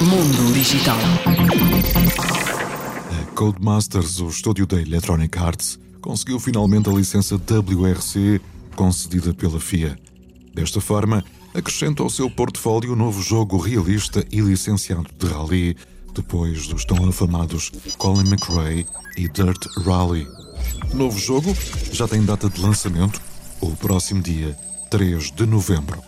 Mundo Digital. A Codemasters, o estúdio da Electronic Arts, conseguiu finalmente a licença WRC concedida pela FIA. Desta forma, acrescenta ao seu portfólio um novo jogo realista e licenciado de rally, depois dos tão afamados Colin McRae e Dirt Rally. Novo jogo já tem data de lançamento, o próximo dia 3 de novembro.